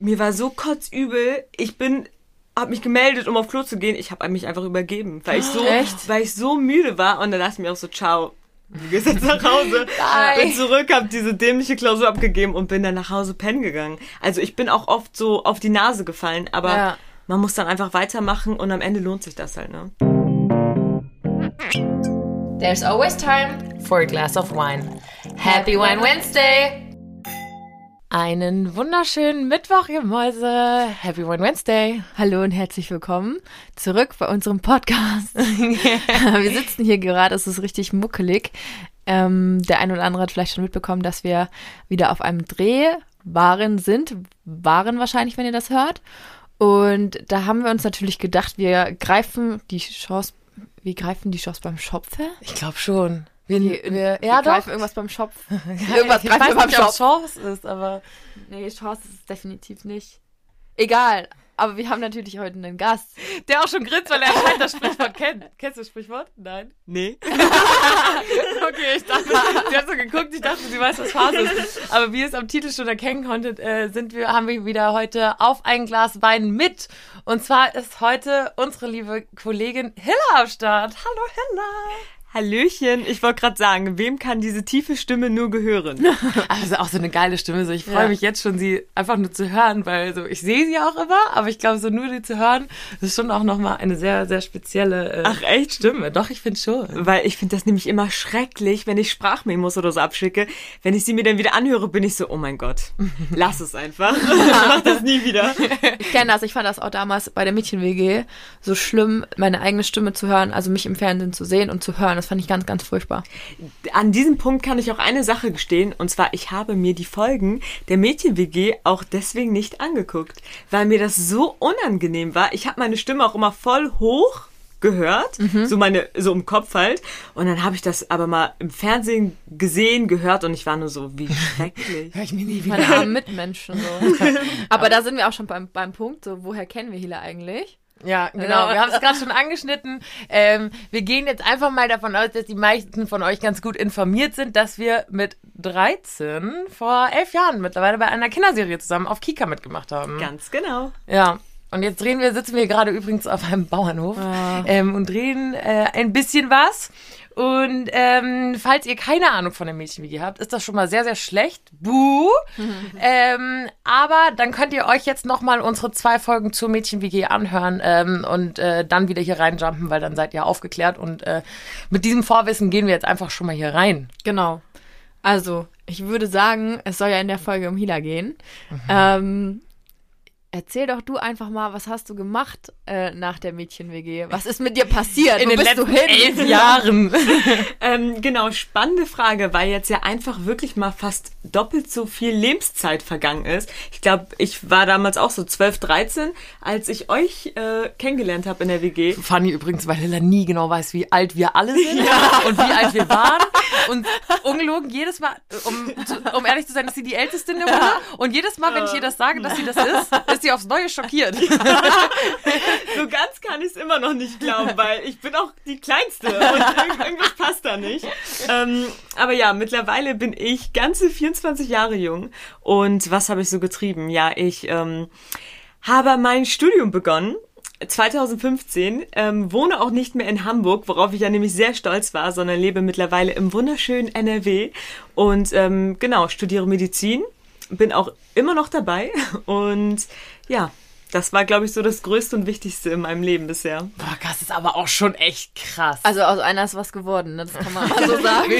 Mir war so kotzübel. Ich bin habe mich gemeldet, um auf Klo zu gehen. Ich habe mich einfach übergeben, weil ich so, Echt? weil ich so müde war. Und dann dachte ich mir auch so, ciao. Du gehst jetzt nach Hause. Nein. Bin zurück, habe diese dämliche Klausur abgegeben und bin dann nach Hause pennen gegangen. Also ich bin auch oft so auf die Nase gefallen, aber Ja. man muss dann einfach weitermachen und am Ende lohnt sich das halt, ne? There's always time for a glass of wine. Happy Wine Wednesday! Einen wunderschönen Mittwoch, ihr Mäuse. Happy Wine Wednesday. Hallo und herzlich willkommen zurück bei unserem Podcast. wir sitzen hier gerade, es ist richtig muckelig. Ähm, der ein oder andere hat vielleicht schon mitbekommen, dass wir wieder auf einem Dreh waren, sind, waren wahrscheinlich, wenn ihr das hört. Und da haben wir uns natürlich gedacht, wir greifen die Chance, wir greifen die Chance beim Schopfe. Ich glaube schon. Wir, Wir, wir, wir ja, doch. greifen irgendwas beim Schopf. Irgendwas ich greifen weiß wir beim nicht, ob Shop. Chance ist, aber Nee, Chance ist es definitiv nicht. Egal. Aber wir haben natürlich heute einen Gast. der auch schon grinst, weil er anscheinend das Sprichwort kennt. Kennst du das Sprichwort? Nein. Nee. Okay, ich dachte, sie hat so geguckt, ich dachte, sie weiß, was Phase ist. Aber wie ihr es am Titel schon erkennen konntet, äh, sind wir, haben wir wieder heute auf ein Glas Wein mit. Und zwar ist heute unsere liebe Kollegin Hilla am Start. Hallo Hilla. Hallöchen, ich wollte gerade sagen, wem kann diese tiefe Stimme nur gehören? Also auch so eine geile Stimme. So, ich freue Ja. mich jetzt schon, sie einfach nur zu hören, weil so ich sehe sie auch immer, aber ich glaube, so nur sie zu hören, ist schon auch nochmal eine sehr, sehr spezielle äh, Ach echt? Stimme. Doch, ich finde schon. Weil ich finde das nämlich immer schrecklich, wenn ich Sprachmemos oder so abschicke. Wenn ich sie mir dann wieder anhöre, bin ich so, oh mein Gott, lass es einfach. Mach das nie wieder. Ich kenne das, ich fand das auch damals bei der Mädchen-WG so schlimm, meine eigene Stimme zu hören, also mich im Fernsehen zu sehen und zu hören. Das fand ich ganz, ganz furchtbar. An diesem Punkt kann ich auch eine Sache gestehen, und zwar, ich habe mir die Folgen der Mädchen-WG auch deswegen nicht angeguckt, weil mir das so unangenehm war. Ich habe meine Stimme auch immer voll hoch gehört, so meine, so im Kopf halt. Und dann habe ich das aber mal im Fernsehen gesehen, gehört und ich war nur so, wie schrecklich. Hör ich mir nie wieder. Meine armen Mitmenschen so. Aber da sind wir auch schon beim, beim Punkt, so woher kennen wir Hila eigentlich? Ja, genau. Wir haben es gerade schon angeschnitten. Ähm, wir gehen jetzt einfach mal davon aus, dass die meisten von euch ganz gut informiert sind, dass wir mit 13 vor elf Jahren mittlerweile bei einer Kinderserie zusammen auf Kika mitgemacht haben. Ganz genau. Ja. Und jetzt drehen wir, sitzen wir gerade übrigens auf einem Bauernhof ähm, und drehen äh, ein bisschen was. Und ähm, falls ihr keine Ahnung von der Mädchen-WG habt, ist das schon mal sehr, sehr schlecht. Buh! ähm, aber dann könnt ihr euch jetzt nochmal unsere zwei Folgen zur Mädchen-WG anhören ähm, und äh, dann wieder hier reinjumpen, weil dann seid ihr aufgeklärt. Und äh, mit diesem Vorwissen gehen wir jetzt einfach schon mal hier rein. Genau. Also, ich würde sagen, es soll ja in der Folge um Hila gehen. Ähm, erzähl doch du einfach mal, was hast du gemacht äh, nach der Mädchen-WG? Was ist mit dir passiert? In Wo den letzten elf Jahren. Ähm, genau, spannende Frage, weil jetzt ja einfach wirklich mal fast doppelt so viel Lebenszeit vergangen ist. Ich glaube, ich war damals auch so 12, 13, als ich euch äh, kennengelernt habe in der WG. Funny übrigens, weil Hilla nie genau weiß, wie alt wir alle sind und wie alt wir waren. Und ungelogen, jedes Mal, um, um ehrlich zu sein, ist sie die Älteste in der Runde. Und jedes Mal, wenn ich ihr das sage, dass sie das ist, ist sie aufs Neue schockiert. So ganz kann ich es immer noch nicht glauben, weil ich bin auch die Kleinste und irg irgendwas passt da nicht. Ähm, aber ja, mittlerweile bin ich ganze 24 Jahre jung. Und was habe ich so getrieben? Ja, ich ähm, habe mein Studium begonnen. 2015, ähm, wohne auch nicht mehr in Hamburg, worauf ich ja nämlich sehr stolz war, sondern lebe mittlerweile im wunderschönen NRW und ähm, genau, studiere Medizin, bin auch immer noch dabei und ja, das war, glaube ich, so das Größte und Wichtigste in meinem Leben bisher. Boah, das ist aber auch schon echt krass. Also aus einer ist was geworden, ne? das kann man mal so sagen.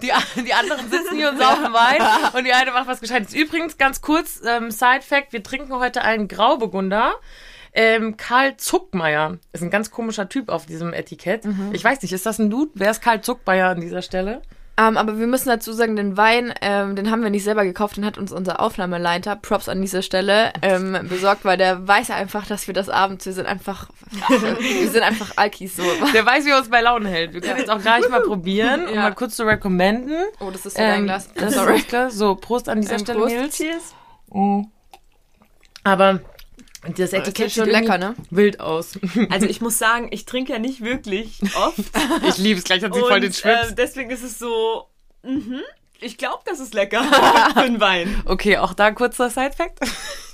Die, die anderen sitzen hier und saufen Wein und die eine macht was Gescheites. Übrigens, ganz kurz, ähm, Side-Fact, wir trinken heute einen Grauburgunder. Ähm, Karl Zuckmeier ist ein ganz komischer Typ auf diesem Etikett. Ich weiß nicht, ist das ein Dude? Wer ist Karl Zuckmeier an dieser Stelle? Ähm, aber wir müssen dazu sagen, den Wein, ähm, den haben wir nicht selber gekauft, den hat uns unser Aufnahmeleiter, Props an dieser Stelle, ähm, besorgt, weil der weiß einfach, dass wir das abends, wir sind einfach, wir sind einfach Alkis so. Der weiß, wie er uns bei Laune hält. Wir können jetzt auch gleich mal probieren, um Ja. mal kurz zu recommenden. Oh, das ist ja dein Ähm, Glas. das Sorry. ist. So, Prost an dieser Stelle, Prost. Nils. Cheers. Aber das Das Etikett sieht schon lecker, ne? wild aus. Also ich muss sagen, ich trinke ja nicht wirklich oft. Ich liebe es, gleich hat sie voll den und Schwips. äh, deswegen ist es so, mhm, ich glaube, das ist lecker für einen Wein. Okay, auch da kurzer Side-Fact.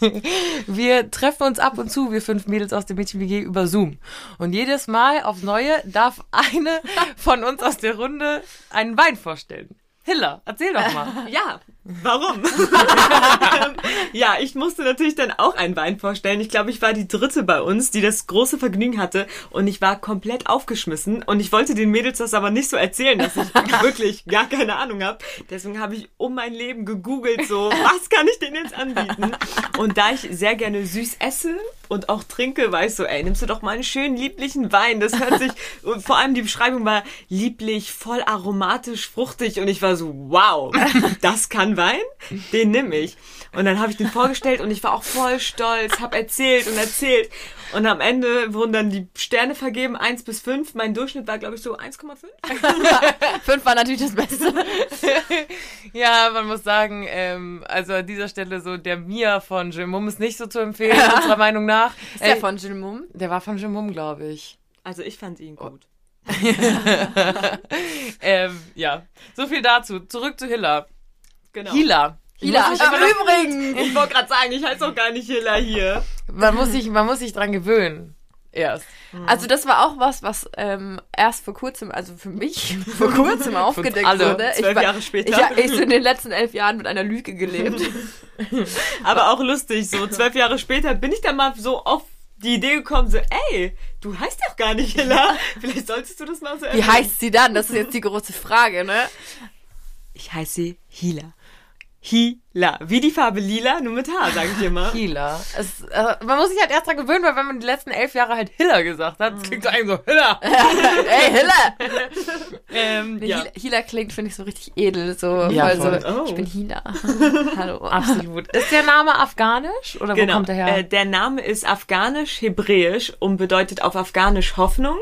wir treffen uns ab und zu, wir fünf Mädels aus dem Mädchen-WG über Zoom. Und jedes Mal aufs Neue darf eine von uns aus der Runde einen Wein vorstellen. Hiller, erzähl doch mal. Ja, warum? ja, ich musste natürlich dann auch einen Wein vorstellen. Ich glaube, ich war die dritte bei uns, die das große Vergnügen hatte und ich war komplett aufgeschmissen und ich wollte den Mädels das aber nicht so erzählen, dass ich wirklich gar keine Ahnung habe. Deswegen habe ich um mein Leben gegoogelt, so, was kann ich denen jetzt anbieten? Und da ich sehr gerne süß esse und auch trinke, war ich so, ey, nimmst du doch mal einen schönen, lieblichen Wein. Das hört sich, und vor allem die Beschreibung war lieblich, voll aromatisch, fruchtig und ich war so, wow, das kann Wein? Den nehme ich. Und dann habe ich den vorgestellt und ich war auch voll stolz, habe erzählt und erzählt. Und am Ende wurden dann die Sterne vergeben, 1 bis 5. Mein Durchschnitt war, glaube ich, so 1,5. 5 war natürlich das Beste. ja, man muss sagen, ähm, also an dieser Stelle so der Mia von Jimum ist nicht so zu empfehlen, unserer Meinung nach. Ist der äh, von Jimum? Der war von Jimum, glaube ich. Also ich fand ihn gut. ähm, ja, so viel dazu. Zurück zu Hilla. Genau. Hila. Hila, im Übrigen. Ich wollte gerade sagen, ich heiße auch gar nicht Hilla hier. Man muss sich, man muss sich dran gewöhnen. Erst. Also das war auch was, was ähm, erst vor kurzem, also für mich vor kurzem aufgedeckt alle. wurde. Zwölf ich Jahre später. Ich, ich so in den letzten elf Jahren mit einer Lüge gelebt. Aber auch lustig, so zwölf Jahre später bin ich dann mal so auf die Idee gekommen, so, ey, du heißt doch gar nicht Hilla. Vielleicht solltest du das mal so Wie heißt sie dann? Das ist jetzt die große Frage, ne? Ich heiße Hila. Hila. Wie die Farbe lila, nur mit H, sage ich immer. Hila. Es, äh, man muss sich halt erst dran gewöhnen, weil wenn man die letzten elf Jahre halt Hiller gesagt hat, das klingt so einem so Hiller. Ey, Hilla! ähm, ja. Hila, Hila klingt, finde ich, so richtig edel. So, Ja, voll so, Oh. ich bin Hila. Hallo. Absolut. Ist der Name afghanisch oder wo Genau. kommt der her? Äh, der Name ist afghanisch-hebräisch und bedeutet auf afghanisch Hoffnung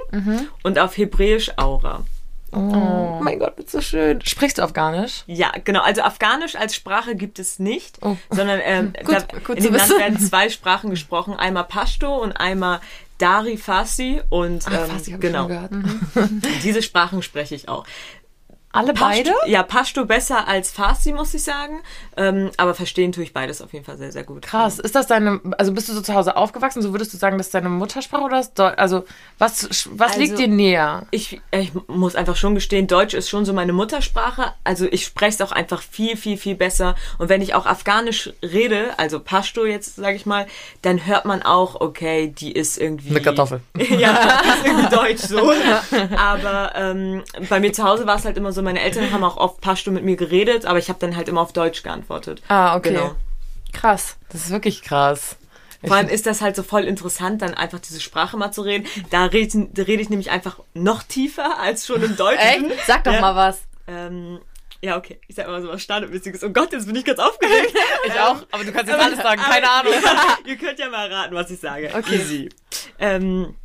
und auf hebräisch Aura. Oh. mein Gott, das ist so schön. Sprichst du afghanisch? Ja, genau. Also Afghanisch als Sprache gibt es nicht, Oh. sondern ähm, Gut- da, gut in dem Land werden zwei Sprachen gesprochen. Einmal Pashto und einmal Dari Farsi. Und ähm, Ah, Farsi hab ich genau, schon gehört. Diese Sprachen spreche ich auch. Alle beide? Pashto, ja, Pashto besser als Farsi, muss ich sagen. Ähm, aber verstehen tue ich beides auf jeden Fall sehr, sehr gut. Krass. Ist das deine, also bist du so zu Hause aufgewachsen? So würdest du sagen, das ist deine Muttersprache oder ist Deu also was, was Also- liegt dir näher? Ich, ich muss einfach schon gestehen, Deutsch ist schon so meine Muttersprache. Also ich spreche es auch einfach viel, viel, viel besser. Und wenn ich auch Afghanisch rede, also Pashto jetzt, sage ich mal, dann hört man auch, okay, die ist irgendwie... Eine Kartoffel. ja, ist irgendwie Deutsch so. Aber ähm, bei mir zu Hause war es halt immer so, meine Eltern haben auch oft Pashto mit mir geredet, aber ich habe dann halt immer auf Deutsch geantwortet. Ah, okay. Genau. Krass. Das ist wirklich krass. Vor allem ist das halt so voll interessant, dann einfach diese Sprache mal zu reden. Da rede da rede ich nämlich einfach noch tiefer als schon im Deutschen. Echt? Sag doch Ja. mal was. Ähm, ja, okay. Ich sag immer so was Standardmäßiges. Oh Gott, jetzt bin ich ganz aufgeregt. Ich auch, aber du kannst jetzt alles sagen, keine Aber- Ahnung. Ja, ihr könnt ja mal raten, was ich sage. Okay. Easy. Ähm,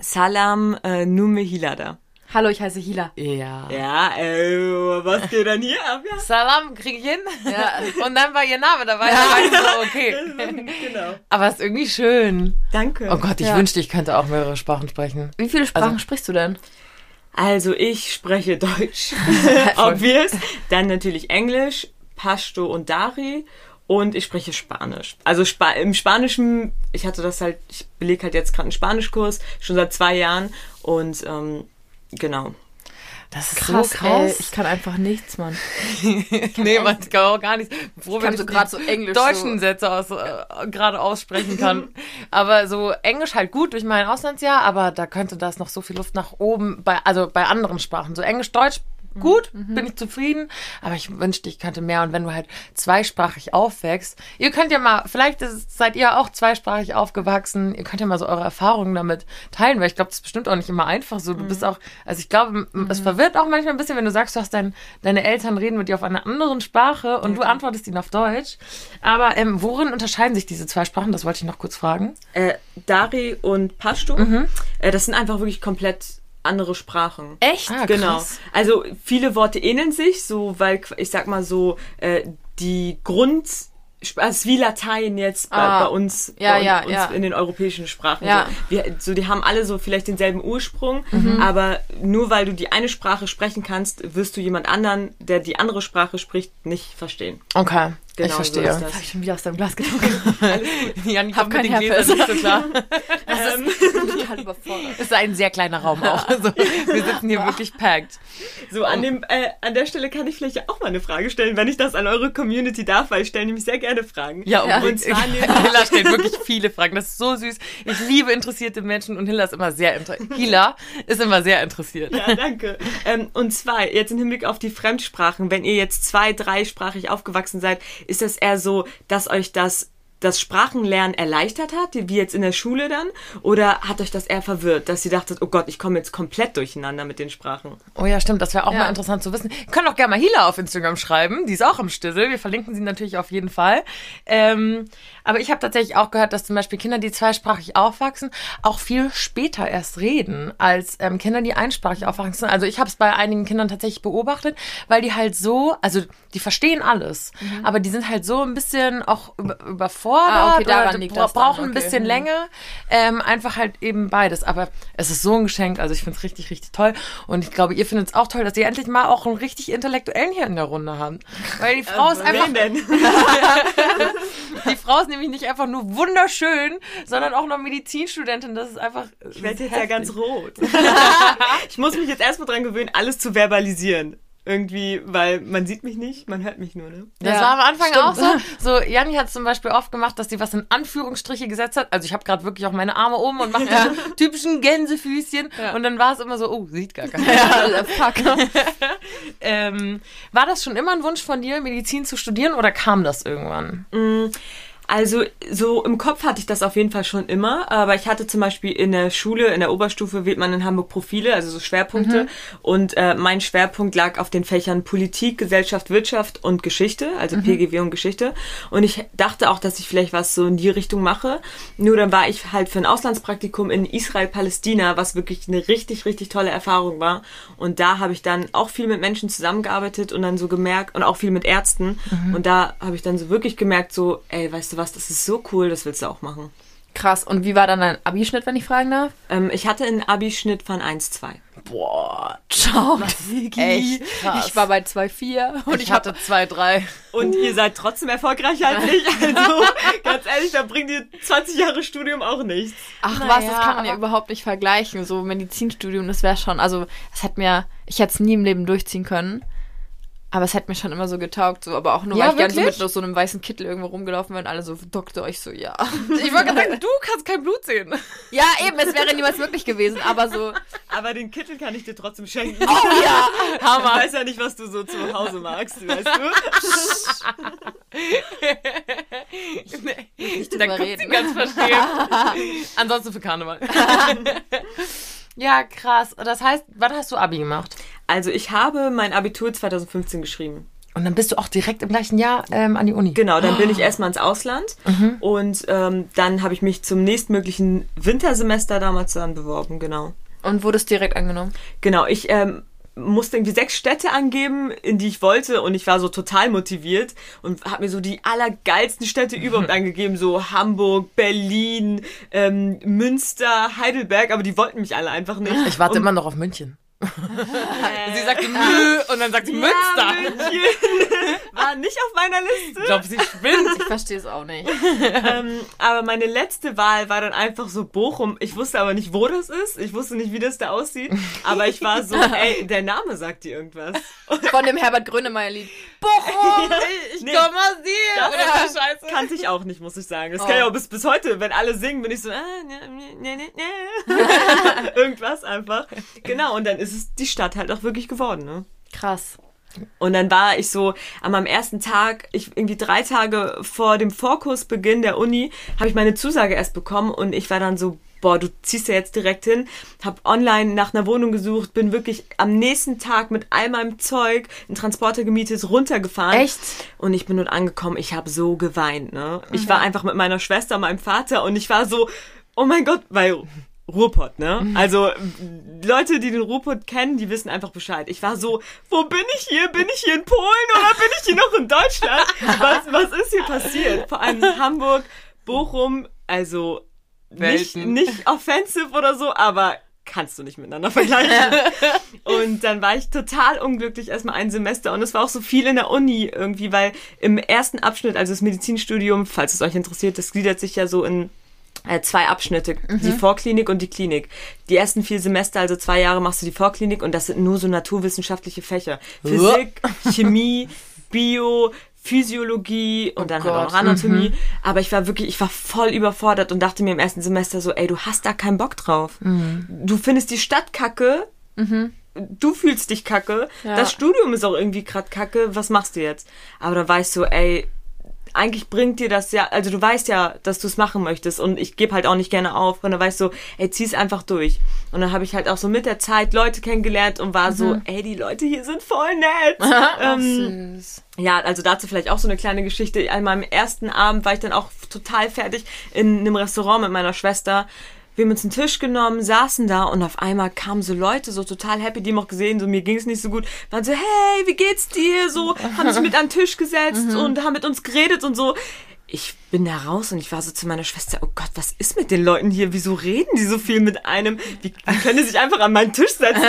Salam äh, Nume Hilada. Hallo, ich heiße Hila. Ja. Ja, äh, was geht dann hier ab? Ja. Salam krieg ich hin. Ja. Und dann war ihr Name dabei. Da war ich so, okay. genau. Aber ist irgendwie schön. Danke. Oh Gott, ich Ja. wünschte, ich könnte auch mehrere Sprachen sprechen. Wie viele Sprachen Also- sprichst du denn? Also ich spreche Deutsch, obvious. Dann natürlich Englisch, Pashto und Dari. Und ich spreche Spanisch. Also Spa im Spanischen, ich hatte das halt, ich belege halt jetzt gerade einen Spanischkurs, schon seit zwei Jahren. Und ähm, genau. Das ist Krass, so krass. Ey, ich kann einfach nichts, Mann. nee, man kann auch gar nicht. Froh, kann wenn so ich die so Englisch deutschen so- Sätze aus, äh, gerade aussprechen kann. aber so Englisch halt gut durch mein Auslandsjahr, aber da könnte das noch so viel Luft nach oben bei, also bei anderen Sprachen. So Englisch, Deutsch, gut, bin ich zufrieden, aber ich wünschte, ich könnte mehr. Und wenn du halt zweisprachig aufwächst, ihr könnt ja mal, vielleicht ist, seid ihr auch zweisprachig aufgewachsen, ihr könnt ja mal so eure Erfahrungen damit teilen, weil ich glaube, das ist bestimmt auch nicht immer einfach so. Du bist auch, also ich glaube, m- es verwirrt auch manchmal ein bisschen, wenn du sagst, du hast dein, deine Eltern reden mit dir auf einer anderen Sprache und du antwortest ihnen auf Deutsch. Aber ähm, worin unterscheiden sich diese zwei Sprachen? Das wollte ich noch kurz fragen. Äh, Dari und Pashto, äh, das sind einfach wirklich komplett andere Sprachen. Echt? Ah, Genau. krass. Also viele Worte ähneln sich, so weil ich sag mal so äh, die Grund also wie Latein jetzt bei, Ah. bei uns, Ja, bei ja, uns ja. in den europäischen Sprachen. Ja. So. Wir, so, die haben alle so vielleicht denselben Ursprung, Mhm. aber nur weil du die eine Sprache sprechen kannst, wirst du jemand anderen, der die andere Sprache spricht, nicht verstehen. Okay, Genau, ich so verstehe. ist das. Hab ich schon wieder aus deinem Glas getrunken. Jan, ich Hab kein Gläsern Herpes. nicht so klar. Ähm, Total überfordert. Es ist ein sehr kleiner Raum auch. Also, wir sitzen hier wirklich packed. so, an, dem, äh, an der Stelle kann ich vielleicht auch mal eine Frage stellen, wenn ich das an eure Community darf, weil ich stelle nämlich sehr gerne Fragen. Ja, Ja. und zwar Hilla stellt wirklich viele Fragen. Das ist so süß. Ich liebe interessierte Menschen und Hilla ist immer sehr interessiert. Hilla ist immer sehr interessiert. Ja, danke. Ähm, und zwar, jetzt im Hinblick auf die Fremdsprachen, wenn ihr jetzt zwei-, dreisprachig aufgewachsen seid, ist das eher so, dass euch das das Sprachenlernen erleichtert hat, wie jetzt in der Schule dann? Oder hat euch das eher verwirrt, dass ihr dachtet, oh Gott, ich komme jetzt komplett durcheinander mit den Sprachen? Oh ja, stimmt. Das wäre auch Ja. mal interessant zu wissen. Ihr könnt auch gerne mal Hila auf Instagram schreiben. Die ist auch im Stissel. Wir verlinken sie natürlich auf jeden Fall. Ähm, aber ich habe tatsächlich auch gehört, dass zum Beispiel Kinder, die zweisprachig aufwachsen, auch viel später erst reden als ähm, Kinder, die einsprachig aufwachsen. Also ich habe es bei einigen Kindern tatsächlich beobachtet, weil die halt so, also die verstehen alles, aber die sind halt so ein bisschen auch über, überfordert Ah, okay, daran liegt bra- das brauchen ein okay. bisschen Mhm. länger. Ähm, einfach halt eben beides. Aber es ist so ein Geschenk. Also ich finde es richtig, richtig toll. Und ich glaube, ihr findet es auch toll, dass ihr endlich mal auch einen richtig Intellektuellen hier in der Runde habt. Weil die Frau ist einfach, denn? die Frau ist nämlich nicht einfach nur wunderschön, sondern auch noch Medizinstudentin. Das ist einfach. Ich werde jetzt ja ganz rot. ich muss mich jetzt erstmal dran gewöhnen, alles zu verbalisieren. Irgendwie, weil man sieht mich nicht, man hört mich nur, ne? Das Ja, war am Anfang stimmt. auch so. So, Janni hat zum Beispiel oft gemacht, dass sie was in Anführungsstriche gesetzt hat. Also ich habe gerade wirklich auch meine Arme oben und mache diese typischen Gänsefüßchen. Und dann war es immer so, oh, sieht gar keiner. Ja, fuck. Ähm, war das schon immer ein Wunsch von dir, Medizin zu studieren oder kam das irgendwann? Also so im Kopf hatte ich das auf jeden Fall schon immer, aber ich hatte zum Beispiel in der Schule, in der Oberstufe wählt man in Hamburg Profile, also so Schwerpunkte. Und äh, mein Schwerpunkt lag auf den Fächern Politik, Gesellschaft, Wirtschaft und Geschichte, also PGW und Geschichte. Und ich dachte auch, dass ich vielleicht was so in die Richtung mache, nur dann war ich halt für ein Auslandspraktikum in Israel, Palästina, was wirklich eine richtig, richtig tolle Erfahrung war. Und da habe ich dann auch viel mit Menschen zusammengearbeitet und dann so gemerkt und auch viel mit Ärzten. Und da habe ich dann so wirklich gemerkt, so, ey, weißt du was, das ist so cool, das willst du auch machen. Krass. Und wie war dann dein Abischnitt, wenn ich fragen darf? Ähm, ich hatte einen Abi-Schnitt von 1,2. Boah, Ciao. echt krass. Ich war bei 2,4 und und ich hatte zwei, drei. Und ihr seid trotzdem erfolgreicher als ich. Also, ganz ehrlich, da bringt ihr 20 Jahre Studium auch nichts. Ach Naja, was, das kann man ja überhaupt nicht vergleichen. So Medizinstudium, das wäre schon, also es hat mir, ich hätte es nie im Leben durchziehen können. Aber es hätte mir schon immer so getaugt, so, aber auch nur, Ja, weil ich gerne so mit so einem weißen Kittel irgendwo rumgelaufen bin, alle so, Doktor, ich so, ja. Ich wollte gerade sagen, du kannst kein Blut sehen. Ja, eben, es wäre niemals möglich gewesen, aber so, Aber den Kittel kann ich dir trotzdem schenken. oh ja. Ich weiß ja nicht, was du so zu Hause magst, weißt du? Nicht drüber da guckt sie reden. ganz verstehen. Ansonsten für Karneval. ja, krass. Das heißt, wann hast du Abi gemacht? Also, ich habe mein Abitur 2015 geschrieben. Und dann bist du auch direkt im gleichen Jahr ähm, an die Uni. Genau, dann bin ich erstmal ins Ausland Mhm. und ähm, dann habe ich mich zum nächstmöglichen Wintersemester damals dann beworben, genau. Und wurdest direkt angenommen. Genau, ich ähm, musste irgendwie sechs Städte angeben, in die ich wollte und ich war so total motiviert und habe mir so die allergeilsten Städte überhaupt angegeben, so Hamburg, Berlin, ähm, Münster, Heidelberg, aber die wollten mich alle einfach nicht. Ich warte Und- immer noch auf München. Sie sagte Mü und dann sagt sie Münster. Ja, München war nicht auf meiner Liste. Ich glaube, sie spinnt. Ich verstehe es auch nicht. ähm, aber meine letzte Wahl war dann einfach so Bochum. Ich wusste aber nicht, wo das ist. Ich wusste nicht, wie das da aussieht. Aber ich war so, ey, der Name sagt dir irgendwas. Von dem Herbert Grönemeyer-Lied. Bochum, ich Nee. komm aus dir. Das Oder so Scheiße. kannte ich auch nicht, muss ich sagen. Das Oh. kann ich auch bis, bis heute, wenn alle singen, bin ich so, ah, ne, ne, ne, ne. irgendwas einfach. Genau, und dann ist es die Stadt halt auch wirklich geworden, ne? Krass. Und dann war ich so an meinem ersten Tag, ich irgendwie drei Tage vor dem Vorkursbeginn der Uni, habe ich meine Zusage erst bekommen und ich war dann so, boah, du ziehst ja jetzt direkt hin, habe online nach einer Wohnung gesucht, bin wirklich am nächsten Tag mit all meinem Zeug, einen Transporter gemietet, runtergefahren. Echt? Und ich bin dort angekommen, ich habe so geweint, ne? Ich war einfach mit meiner Schwester, meinem Vater und ich war so, oh mein Gott, weil Ruhrpott, ne? Also Leute, die den Ruhrpott kennen, die wissen einfach Bescheid. Ich war so, wo bin ich hier? Bin ich hier in Polen oder bin ich hier noch in Deutschland? Was, was ist hier passiert? Vor allem Hamburg, Bochum, also Welten. nicht offensive oder so, aber kannst du nicht miteinander vergleichen. und dann war ich total unglücklich erstmal ein Semester und es war auch so viel in der Uni irgendwie, weil im ersten Abschnitt, also das Medizinstudium, falls es euch interessiert, das gliedert sich ja so in äh, zwei Abschnitte, die Vorklinik und die Klinik. Die ersten vier Semester, also zwei Jahre machst du die Vorklinik und das sind nur so naturwissenschaftliche Fächer. Physik, Chemie, Bio, Physiologie und dann halt auch noch Gott, Anatomie. Aber ich war wirklich, ich war voll überfordert und dachte mir im ersten Semester so, ey, du hast da keinen Bock drauf. Du findest die Stadt kacke. Du fühlst dich kacke. Ja. Das Studium ist auch irgendwie grad kacke. Was machst du jetzt? Aber da war ich so, ey, eigentlich bringt dir das ja, also du weißt ja, dass du es machen möchtest und ich gebe halt auch nicht gerne auf und dann war ich so, ey, zieh's einfach durch. Und dann habe ich halt auch so mit der Zeit Leute kennengelernt und war so, ey, die Leute hier sind voll nett. ähm, Süß. ja, also dazu vielleicht auch so eine kleine Geschichte. An meinem ersten Abend war ich dann auch total fertig in einem Restaurant mit meiner Schwester. Wir haben uns einen Tisch genommen, saßen da und auf einmal kamen so Leute, so total happy, die haben auch gesehen, so mir ging es nicht so gut, waren so, hey, wie geht's dir? So, haben sich mit an den Tisch gesetzt und haben mit uns geredet und so. Ich bin da raus und ich war so zu meiner Schwester, oh Gott, was ist mit den Leuten hier? Wieso reden die so viel mit einem? Wie, wie können die sich einfach an meinen Tisch setzen?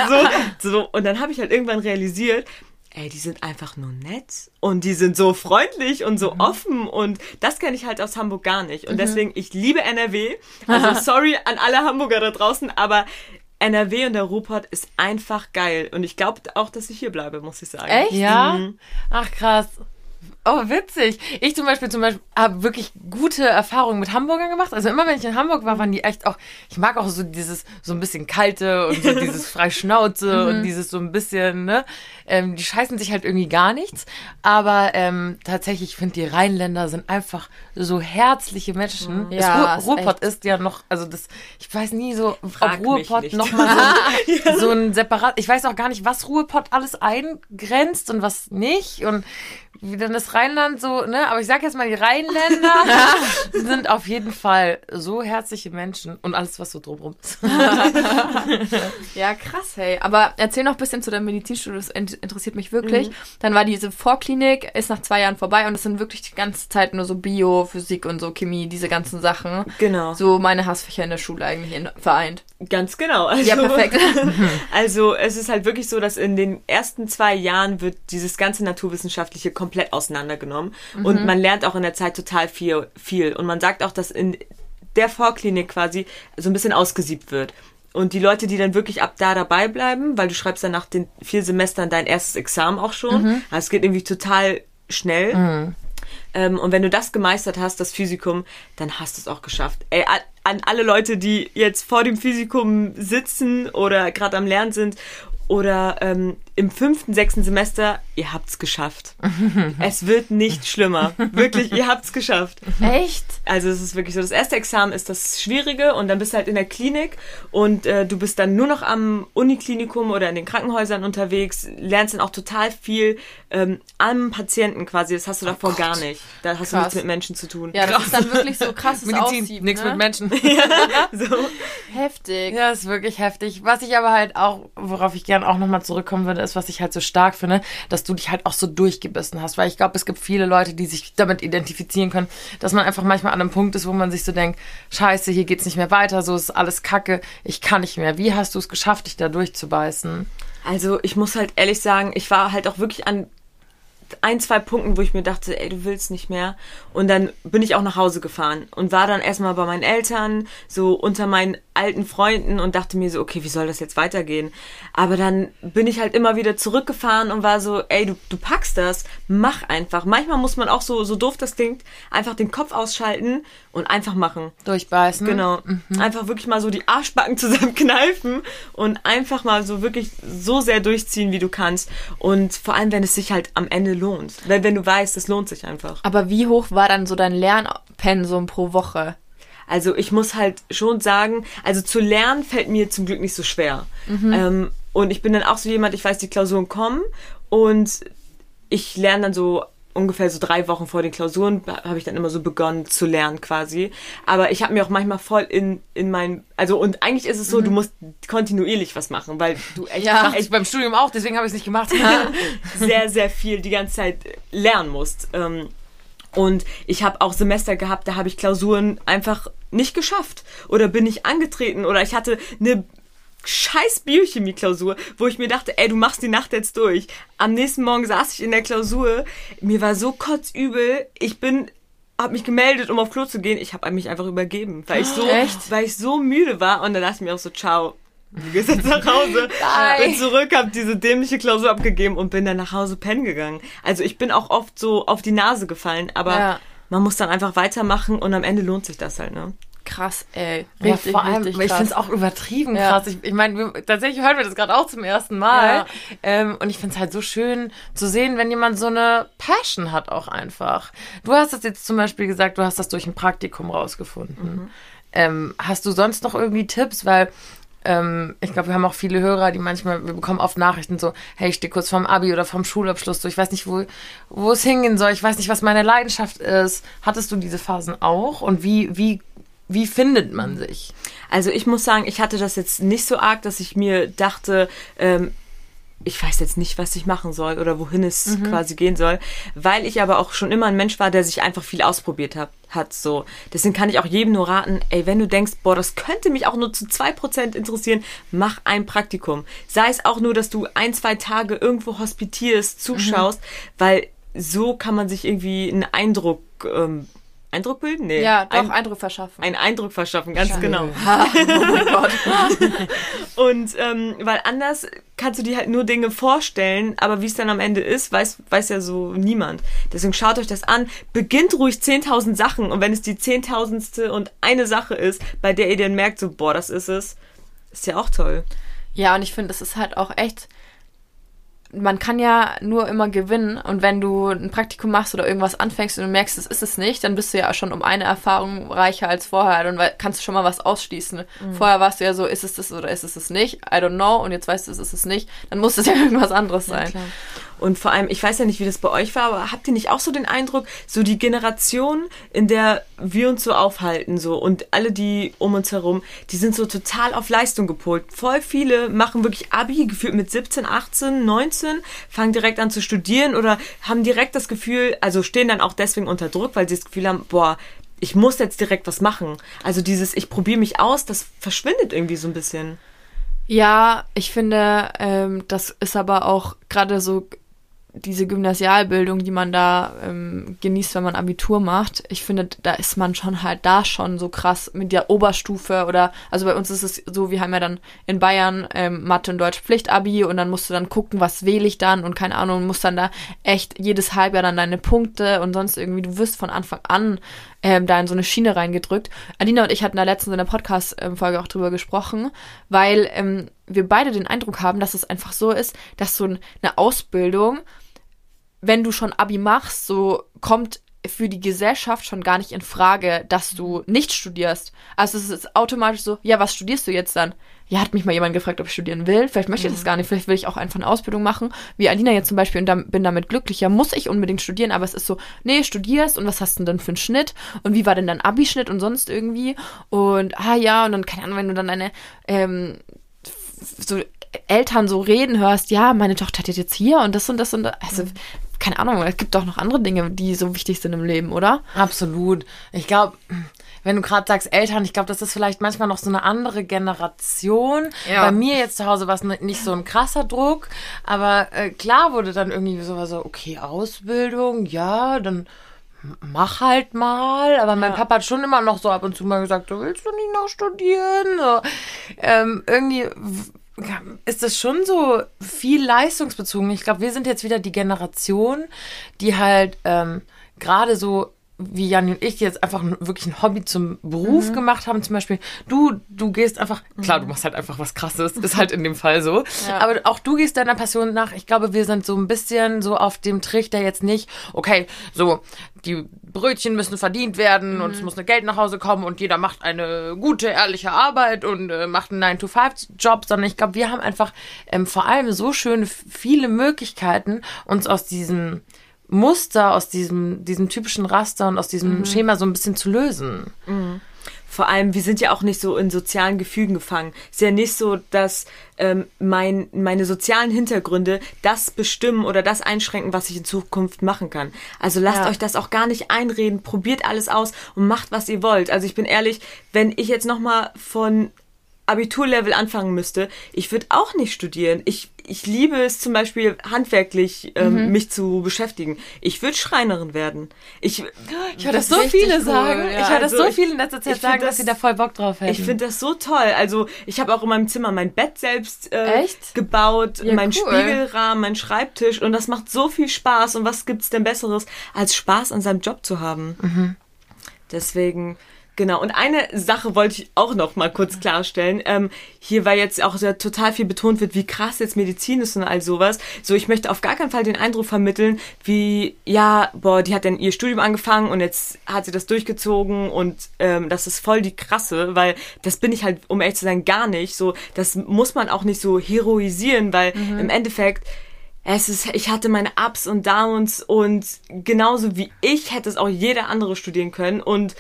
So, so. Und dann habe ich halt irgendwann realisiert, ey, die sind einfach nur nett und die sind so freundlich und so offen und das kenne ich halt aus Hamburg gar nicht. Und deswegen, ich liebe NRW. Also sorry an alle Hamburger da draußen, aber NRW und der Ruhrpott ist einfach geil. Und ich glaube auch, dass ich hier bleibe, muss ich sagen. Echt? Ja? Mhm. Ach krass. Oh, witzig. Ich zum Beispiel, zum Beispiel habe wirklich gute Erfahrungen mit Hamburgern gemacht. Also immer wenn ich in Hamburg war, waren die echt auch, ich mag auch so dieses, so ein bisschen kalte und so dieses Freischnauze und dieses so ein bisschen, ne, ähm, die scheißen sich halt irgendwie gar nichts. Aber ähm, tatsächlich, ich finde, die Rheinländer sind einfach so herzliche Menschen. Ja, das ist Ruhr, Ruhrpott ist ja noch, also das, ich weiß nie so, Frag ob Ruhrpott nochmal so, so ein separat, ich weiß auch gar nicht, was Ruhrpott alles eingrenzt und was nicht und wie dann das Rheinland so, ne, aber ich sag jetzt mal, die Rheinländer sind auf jeden Fall so herzliche Menschen und alles, was so drumrum ist. Ja, krass, hey. Aber erzähl noch ein bisschen zu deinem Medizinstudium, das in- interessiert mich wirklich. Mhm. Dann war diese Vorklinik, ist nach zwei Jahren vorbei und es sind wirklich die ganze Zeit nur so Bio, Physik und so Chemie, diese ganzen Sachen. Genau. So meine Hassfächer in der Schule eigentlich in, vereint. Ganz genau. Also, Ja, perfekt. Also es ist halt wirklich so, dass in den ersten zwei Jahren wird dieses ganze Naturwissenschaftliche komplett auseinandergenommen. Und man lernt auch in der Zeit total viel, viel. Und man sagt auch, dass in der Vorklinik quasi so ein bisschen ausgesiebt wird. Und die Leute, die dann wirklich ab da dabei bleiben, weil du schreibst dann nach den vier Semestern dein erstes Examen auch schon. Also es geht irgendwie total schnell. Ähm, und wenn du das gemeistert hast, das Physikum, dann hast du es auch geschafft. Ey, an, an alle Leute, die jetzt vor dem Physikum sitzen oder gerade am Lernen sind oder ähm, im fünften, sechsten Semester, ihr habt's geschafft. es wird nicht schlimmer. Wirklich, ihr habt's geschafft. Echt? Also es ist wirklich so, das erste Examen ist das Schwierige und dann bist du halt in der Klinik und äh, du bist dann nur noch am Uniklinikum oder in den Krankenhäusern unterwegs, lernst dann auch total viel ähm, am Patienten quasi, das hast du davor gar nicht. Da hast du Krass. nichts mit Menschen zu tun. Ja, das ist dann wirklich so krasses Medizin, nichts ne? mit Menschen. So. Heftig. Ja, ist wirklich heftig. Was ich aber halt auch, worauf ich gern auch nochmal zurückkommen würde, ist, was ich halt so stark finde, dass du dich halt auch so durchgebissen hast. Weil ich glaube, es gibt viele Leute, die sich damit identifizieren können, dass man einfach manchmal an einem Punkt ist, wo man sich so denkt, scheiße, hier geht's nicht mehr weiter, so ist alles kacke, ich kann nicht mehr. Wie hast du es geschafft, dich da durchzubeißen? Also ich muss halt ehrlich sagen, ich war halt auch wirklich an ein, zwei Punkten, wo ich mir dachte, ey, du willst nicht mehr. Und dann bin ich auch nach Hause gefahren und war dann erstmal bei meinen Eltern, so unter meinen alten Freunden und dachte mir so, okay, wie soll das jetzt weitergehen? Aber dann bin ich halt immer wieder zurückgefahren und war so, ey, du, du packst das, mach einfach. Manchmal muss man auch so, so doof das klingt, einfach den Kopf ausschalten und einfach machen. Durchbeißen? Genau. Einfach wirklich mal so die Arschbacken zusammenkneifen und einfach mal so wirklich so sehr durchziehen, wie du kannst. Und vor allem, wenn es sich halt am Ende lohnt. Weil wenn du weißt, es lohnt sich einfach. Aber wie hoch war dann so dein Lernpensum pro Woche? Also ich muss halt schon sagen, also zu lernen fällt mir zum Glück nicht so schwer. Ähm, und ich bin dann auch so jemand, ich weiß, die Klausuren kommen und ich lerne dann so ungefähr so drei Wochen vor den Klausuren habe ich dann immer so begonnen zu lernen quasi. Aber ich habe mir auch manchmal voll in, in mein, also und eigentlich ist es so, mhm. du musst kontinuierlich was machen, weil du echt, ja, echt beim Studium auch, deswegen habe ich es nicht gemacht. sehr, sehr viel die ganze Zeit lernen musst. Ähm, und ich habe auch Semester gehabt, da habe ich Klausuren einfach nicht geschafft oder bin nicht angetreten oder ich hatte eine scheiß Biochemie-Klausur, wo ich mir dachte, ey, du machst die Nacht jetzt durch. Am nächsten Morgen saß ich in der Klausur, mir war so kotzübel, ich bin hab mich gemeldet, um auf Klo zu gehen. Ich habe mich einfach übergeben, weil ich so, Echt? weil ich so müde war. Und dann dachte ich mir auch so, ciao, du gehst jetzt nach Hause. bin zurück, hab diese dämliche Klausur abgegeben und bin dann nach Hause pennen gegangen. Also ich bin auch oft so auf die Nase gefallen, aber ja. man muss dann einfach weitermachen und am Ende lohnt sich das halt, ne? Krass, ey. Richtig, ja, vor allem, ich finde es auch übertrieben ja. krass. Ich, ich meine, tatsächlich hören wir das gerade auch zum ersten Mal. Ja. Ähm, und ich finde es halt so schön zu sehen, wenn jemand so eine Passion hat auch einfach. Du hast das jetzt zum Beispiel gesagt, du hast das durch ein Praktikum rausgefunden. Mhm. Ähm, hast du sonst noch irgendwie Tipps? Weil ähm, ich glaube, wir haben auch viele Hörer, die manchmal, wir bekommen oft Nachrichten so, hey, ich stehe kurz vorm Abi oder vorm Schulabschluss, so, ich weiß nicht, wo, wo es hingehen soll, ich weiß nicht, was meine Leidenschaft ist. Hattest du diese Phasen auch? Und wie, wie wie findet man sich? Also ich muss sagen, ich hatte das jetzt nicht so arg, dass ich mir dachte, ähm, ich weiß jetzt nicht, was ich machen soll oder wohin es mhm. quasi gehen soll, weil ich aber auch schon immer ein Mensch war, der sich einfach viel ausprobiert hat, hat so. Deswegen kann ich auch jedem nur raten, ey, wenn du denkst, boah, das könnte mich auch nur zu zwei Prozent interessieren, mach ein Praktikum. Sei es auch nur, dass du ein, zwei Tage irgendwo hospitierst, zuschaust, mhm. weil so kann man sich irgendwie einen Eindruck ähm, Eindruck bilden? Nee. Ja, doch, ein, Eindruck verschaffen. Ein Eindruck verschaffen, ganz Scheiße. genau. oh mein Gott. und ähm, weil anders kannst du dir halt nur Dinge vorstellen, aber wie es dann am Ende ist, weiß, weiß ja so niemand. Deswegen schaut euch das an. Beginnt ruhig 10.000 Sachen und wenn es die 10.000ste und eine Sache ist, bei der ihr dann merkt, so, boah, das ist es, ist ja auch toll. Ja, und ich finde, das ist halt auch echt man kann ja nur immer gewinnen und wenn du ein Praktikum machst oder irgendwas anfängst und du merkst, das ist es nicht, dann bist du ja schon um eine Erfahrung reicher als vorher. Dann kannst du schon mal was ausschließen. Mhm. Vorher warst du ja so, ist es das oder ist es das nicht? I don't know. Und jetzt weißt du, es ist es nicht. Dann muss es ja irgendwas anderes sein. Ja, und vor allem, ich weiß ja nicht, wie das bei euch war, aber habt ihr nicht auch so den Eindruck, so die Generation, in der wir uns so aufhalten, so und alle, die um uns herum, die sind so total auf Leistung gepolt. Voll viele machen wirklich Abi, gefühlt mit 17, 18, 19, fangen direkt an zu studieren oder haben direkt das Gefühl, also stehen dann auch deswegen unter Druck, weil sie das Gefühl haben, boah, ich muss jetzt direkt was machen. Also dieses, ich probiere mich aus, das verschwindet irgendwie so ein bisschen. Ja, ich finde, ähm, das ist aber auch gerade so diese Gymnasialbildung, die man da ähm, genießt, wenn man Abitur macht, ich finde, da ist man schon halt da schon so krass mit der Oberstufe oder, also bei uns ist es so, wir haben ja dann in Bayern ähm, Mathe und Deutsch Pflichtabi und dann musst du dann gucken, was wähle ich dann und keine Ahnung, musst dann da echt jedes Halbjahr dann deine Punkte und sonst irgendwie, du wirst von Anfang an ähm, da in so eine Schiene reingedrückt. Adina und ich hatten da letztens in der Podcast-Folge auch drüber gesprochen, weil ähm, wir beide den Eindruck haben, dass es einfach so ist, dass so eine Ausbildung wenn du schon Abi machst, so kommt für die Gesellschaft schon gar nicht in Frage, dass du nicht studierst. Also es ist automatisch so, ja, was studierst du jetzt dann? Ja, hat mich mal jemand gefragt, ob ich studieren will. Vielleicht möchte ich das mhm. gar nicht. Vielleicht will ich auch einfach eine Ausbildung machen. Wie Alina jetzt zum Beispiel und dann, bin damit glücklich. Ja, muss ich unbedingt studieren, aber es ist so, nee, studierst und was hast du denn für einen Schnitt? Und wie war denn dein Abi-Schnitt und sonst irgendwie? Und, ah ja, und dann, keine Ahnung, wenn du dann eine, ähm, so Eltern so reden hörst, ja, meine Tochter hat jetzt hier und das und das und das. Also, mhm keine Ahnung, es gibt doch noch andere Dinge, die so wichtig sind im Leben, oder? Absolut. Ich glaube, wenn du gerade sagst Eltern, ich glaube, das ist vielleicht manchmal noch so eine andere Generation. Ja. Bei mir jetzt zu Hause war es nicht so ein krasser Druck, aber äh, klar wurde dann irgendwie so, so, okay, Ausbildung, ja, dann mach halt mal. Aber mein ja. Papa hat schon immer noch so ab und zu mal gesagt, du willst du nicht noch studieren? So, ähm, irgendwie ist das schon so viel leistungsbezogen. Ich glaube, wir sind jetzt wieder die Generation, die halt ähm, gerade so wie Jan und ich, jetzt einfach wirklich ein Hobby zum Beruf mhm. gemacht haben. Zum Beispiel, du, du gehst einfach, klar, du machst halt einfach was krasses, ist halt in dem Fall so. Ja. Aber auch du gehst deiner Passion nach. Ich glaube, wir sind so ein bisschen so auf dem Trichter jetzt nicht, okay, so, die Brötchen müssen verdient werden mhm. und es muss eine Geld nach Hause kommen und jeder macht eine gute, ehrliche Arbeit und äh, macht einen 9-to-5-Job, sondern ich glaube, wir haben einfach ähm, vor allem so schöne, viele Möglichkeiten, uns aus diesem Muster, aus diesem, diesem typischen Raster und aus diesem Mhm. Schema so ein bisschen zu lösen. Vor allem, wir sind ja auch nicht so in sozialen Gefügen gefangen. Ist ja nicht so, dass ähm, mein, meine sozialen Hintergründe das bestimmen oder das einschränken, was ich in Zukunft machen kann. Also lasst Ja. euch das auch gar nicht einreden, probiert alles aus und macht, was ihr wollt. Also ich bin ehrlich, wenn ich jetzt nochmal von Abiturlevel anfangen müsste, ich würde auch nicht studieren. Ich, ich liebe es zum Beispiel handwerklich, ähm, mich zu beschäftigen. Ich würde Schreinerin werden. Ich, Ich höre das Das so viele cool, sagen. ja. Ich höre das Also so ich- viele in letzter Zeit sagen, dass das- sie da voll Bock drauf hätten. Ich finde das so toll. Also ich habe auch in meinem Zimmer mein Bett selbst äh, gebaut, Ja, mein cool. Spiegelrahmen, mein Schreibtisch und das macht so viel Spaß. Und was gibt's denn Besseres, als Spaß an seinem Job zu haben? Mhm. Deswegen, genau. Und eine Sache wollte ich auch noch mal kurz klarstellen. Ähm, hier, weil jetzt auch sehr total viel betont wird, wie krass jetzt Medizin ist und all sowas. So, ich möchte auf gar keinen Fall den Eindruck vermitteln, wie, ja, boah, die hat dann ihr Studium angefangen und jetzt hat sie das durchgezogen und ähm, das ist voll die krasse, weil das bin ich halt, um ehrlich zu sein, gar nicht. So, das muss man auch nicht so heroisieren, weil im Endeffekt es ist, ich hatte meine Ups und Downs und genauso wie ich hätte es auch jeder andere studieren können und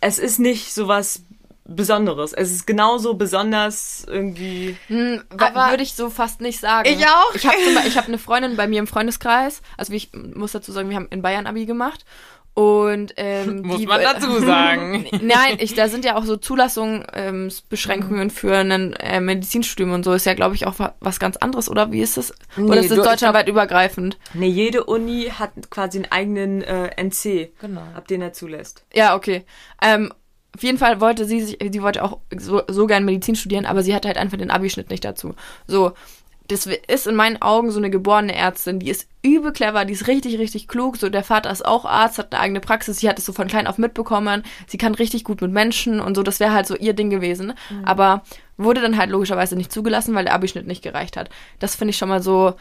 es ist nicht sowas Besonderes. Es ist genauso besonders irgendwie. Hm, Aber- würde ich so fast nicht sagen. Ich auch. Ich habe ich hab eine Freundin bei mir im Freundeskreis. Also ich muss dazu sagen, wir haben in Bayern Abi gemacht. Und ähm, Muss die, man dazu sagen. Nein, ich, da sind ja auch so Zulassungsbeschränkungen für ein äh, Medizinstudium und so. Ist ja, glaube ich, auch wa- was ganz anderes, oder? Wie ist das? Nee, oder ist das deutschlandweit übergreifend? Ne, jede Uni hat quasi einen eigenen äh, NC, Genau. ab den er zulässt. Ja, okay. Ähm, auf jeden Fall wollte sie sich, sie wollte auch so, so gern Medizin studieren, aber sie hatte halt einfach den Abischnitt nicht dazu. So, das ist in meinen Augen so eine geborene Ärztin, die ist übel clever, die ist richtig, richtig klug. So, der Vater ist auch Arzt, hat eine eigene Praxis, sie hat es so von klein auf mitbekommen. Sie kann richtig gut mit Menschen und so, das wäre halt so ihr Ding gewesen. Aber wurde dann halt logischerweise nicht zugelassen, weil der Abischnitt nicht gereicht hat. Das finde ich schon mal so,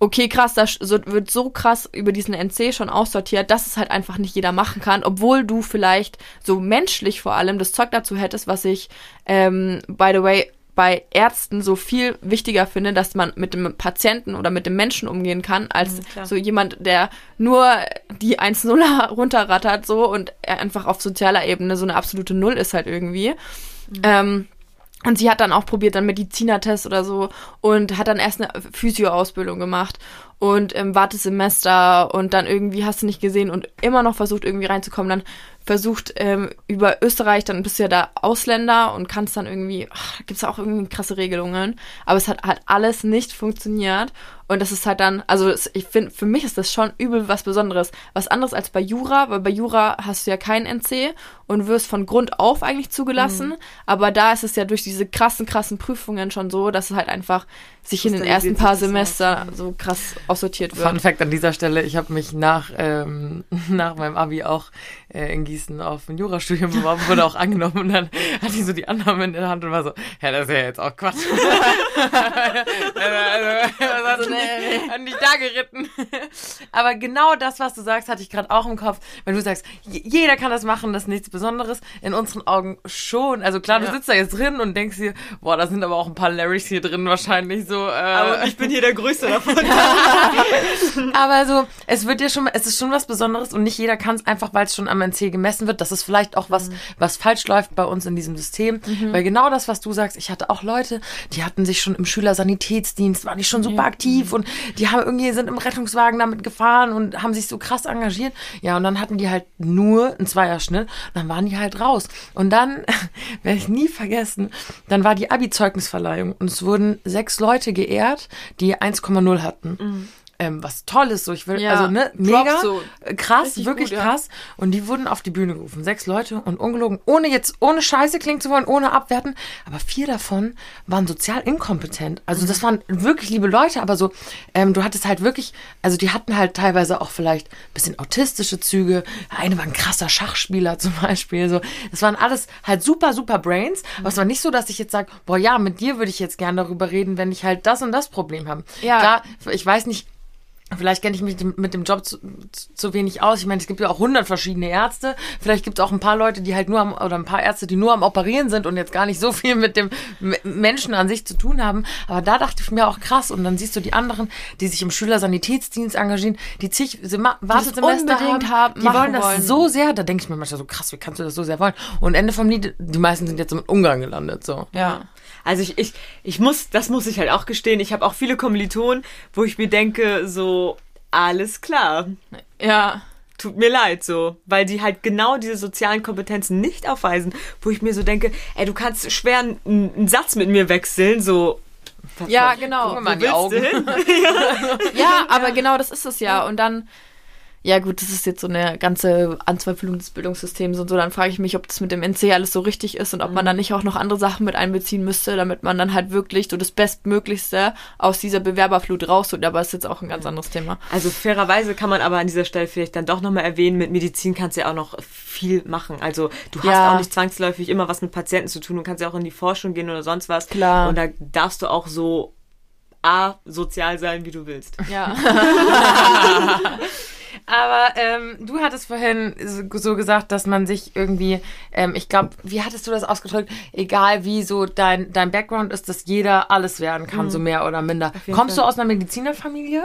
okay, krass, da wird so krass über diesen NC schon aussortiert, dass es halt einfach nicht jeder machen kann, obwohl du vielleicht so menschlich vor allem das Zeug dazu hättest, was ich, ähm, by the way, bei Ärzten so viel wichtiger finde, dass man mit dem Patienten oder mit dem Menschen umgehen kann, als klar. so jemand, der nur die 1-0 runterrattert so und einfach auf sozialer Ebene so eine absolute Null ist halt irgendwie. Ähm, und sie hat dann auch probiert, dann Medizinertest oder so und hat dann erst eine Physio-Ausbildung gemacht und im Wartesemester und dann irgendwie hast du nicht gesehen und immer noch versucht irgendwie reinzukommen. Dann versucht ähm, über Österreich, dann bist du ja da Ausländer und kannst dann irgendwie, ach, gibt's auch irgendwie krasse Regelungen, aber es hat halt alles nicht funktioniert und das ist halt dann, also es, ich finde, für mich ist das schon übel was Besonderes. Was anderes als bei Jura, weil bei Jura hast du ja keinen NC und wirst von Grund auf eigentlich zugelassen, aber da ist es ja durch diese krassen, krassen Prüfungen schon so, dass es halt einfach sich in den ersten paar aus, Semester so krass aussortiert wird. Fun Fact an dieser Stelle, ich habe mich nach, ähm, nach meinem Abi auch äh, in Gießen auf ein Jurastudium beworben, wurde auch angenommen und dann hatte ich so die Annahme in der Hand und war so, ja, das ist ja jetzt auch Quatsch. das hat, nicht, hat nicht da geritten. Aber genau das, was du sagst, hatte ich gerade auch im Kopf. Wenn du sagst, jeder kann das machen, das ist nichts Besonderes. In unseren Augen schon. Also klar, du Ja. sitzt da jetzt drin und denkst dir, boah, da sind aber auch ein paar Larrys hier drin wahrscheinlich so. Äh, Aber ich bin hier der Größte davon. aber so, es wird ja schon, es ist schon was Besonderes und nicht jeder kann es einfach, weil es schon am NC gemessen wird. Das ist vielleicht auch was, was falsch läuft bei uns in diesem System. Weil genau das, was du sagst, ich hatte auch Leute, die hatten sich schon im Schülersanitätsdienst, waren die schon super aktiv und die haben irgendwie, sind im Rettungswagen damit gefahren und haben sich so krass engagiert. Ja, und dann hatten die halt nur einen Zweierschnitt, dann waren die halt raus. Und dann, werde ich nie vergessen, dann war die Abi-Zeugnisverleihung und es wurden sechs Leute geehrt, die 1,0 hatten. Ähm, was toll ist, so ich will, Ja, also ne, mega so. krass, wirklich gut, ja. krass. Und die wurden auf die Bühne gerufen, sechs Leute und ungelogen, ohne jetzt, ohne Scheiße klingen zu wollen, ohne abwerten, aber vier davon waren sozial inkompetent. Also das waren wirklich liebe Leute, aber so, ähm, du hattest halt wirklich, also die hatten halt teilweise auch vielleicht ein bisschen autistische Züge. Eine war ein krasser Schachspieler zum Beispiel. So, das waren alles halt super, super Brains. Aber es war nicht so, dass ich jetzt sage, boah ja, mit dir würde ich jetzt gern darüber reden, wenn ich halt das und das Problem habe. Ja. Klar, ich weiß nicht, Vielleicht kenne ich mich mit dem Job zu, zu, wenig aus. Ich meine, es gibt ja auch hundert verschiedene Ärzte. Vielleicht gibt es auch ein paar Leute, die halt nur am, oder ein paar Ärzte, die nur am Operieren sind und jetzt gar nicht so viel mit dem Menschen an sich zu tun haben. Aber da dachte ich mir auch krass. Und dann siehst du die anderen, die sich im Schülersanitätsdienst engagieren, die zig Wartesemester haben, haben die wollen das wollen. so sehr. Da denke ich mir manchmal so krass, wie kannst du das so sehr wollen? Und Ende vom Lied, die meisten sind jetzt so mit Ungarn gelandet. So. Ja. Also ich, ich, ich muss, das muss ich halt auch gestehen, ich habe auch viele Kommilitonen, wo ich mir denke, so, alles klar. Ja. Tut mir leid so, weil die halt genau diese sozialen Kompetenzen nicht aufweisen, wo ich mir so denke, ey, du kannst schwer einen, einen Satz mit mir wechseln, so, ja, genau. Guck mal die Augen. ja. ja, aber genau das ist es ja. Und dann ja gut, das ist jetzt so eine ganze Anzweiflung des Bildungssystems und so, dann frage ich mich, ob das mit dem NC alles so richtig ist und ob mhm. man dann nicht auch noch andere Sachen mit einbeziehen müsste, damit man dann halt wirklich so das Bestmöglichste aus dieser Bewerberflut rausholt. Aber das ist jetzt auch ein ganz anderes Thema. Also fairerweise kann man aber an dieser Stelle vielleicht dann doch nochmal erwähnen, mit Medizin kannst du ja auch noch viel machen. Also du hast ja. auch nicht zwangsläufig immer was mit Patienten zu tun. Du kannst ja auch in die Forschung gehen oder sonst was. Klar. Und da darfst du auch so A, sozial sein, wie du willst. Ja. Aber ähm, du hattest vorhin so gesagt, dass man sich irgendwie, ähm, ich glaube, wie hattest du das ausgedrückt? Egal wie so dein, dein Background ist, dass jeder alles werden kann, mhm. so mehr oder minder. Kommst Fall. du aus einer Medizinerfamilie?